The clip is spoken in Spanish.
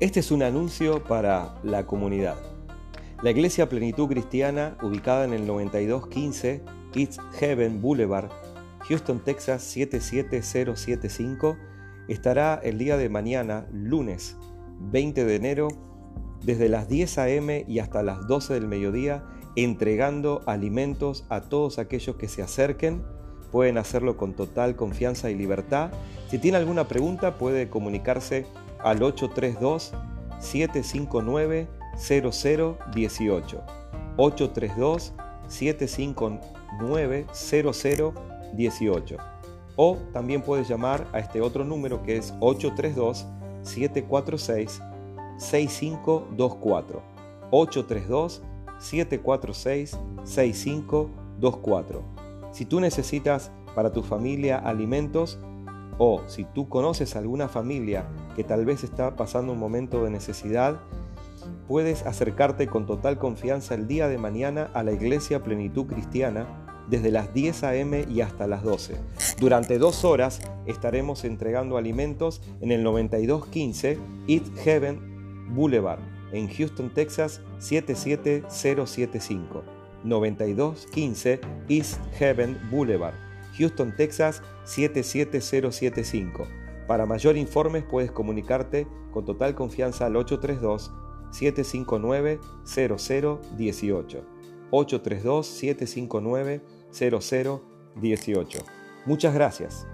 Este es un anuncio para la comunidad. La Iglesia Plenitud Cristiana, ubicada en el 9215 East Heaven Boulevard, Houston, Texas 77075, estará el día de mañana, lunes 20 de enero, desde las 10 a.m. y hasta las 12 del mediodía, entregando alimentos a todos aquellos que se acerquen. Pueden hacerlo con total confianza y libertad. Si tiene alguna pregunta, puede comunicarse al 832-759-0018. 832-759-0018. O también puedes llamar a este otro número que es 832-746-6524. 832-746-6524. Si tú necesitas para tu familia alimentos, o si tú conoces alguna familia que tal vez está pasando un momento de necesidad, puedes acercarte con total confianza el día de mañana a la Iglesia Plenitud Cristiana desde las 10 a.m. y hasta las 12. Durante dos horas estaremos entregando alimentos en el 9215 East Heaven Boulevard en Houston, Texas 77075. 9215 East Heaven Boulevard Houston, Texas 77075. Para mayor informes puedes comunicarte con total confianza al 832-759-0018. 832-759-0018. Muchas gracias.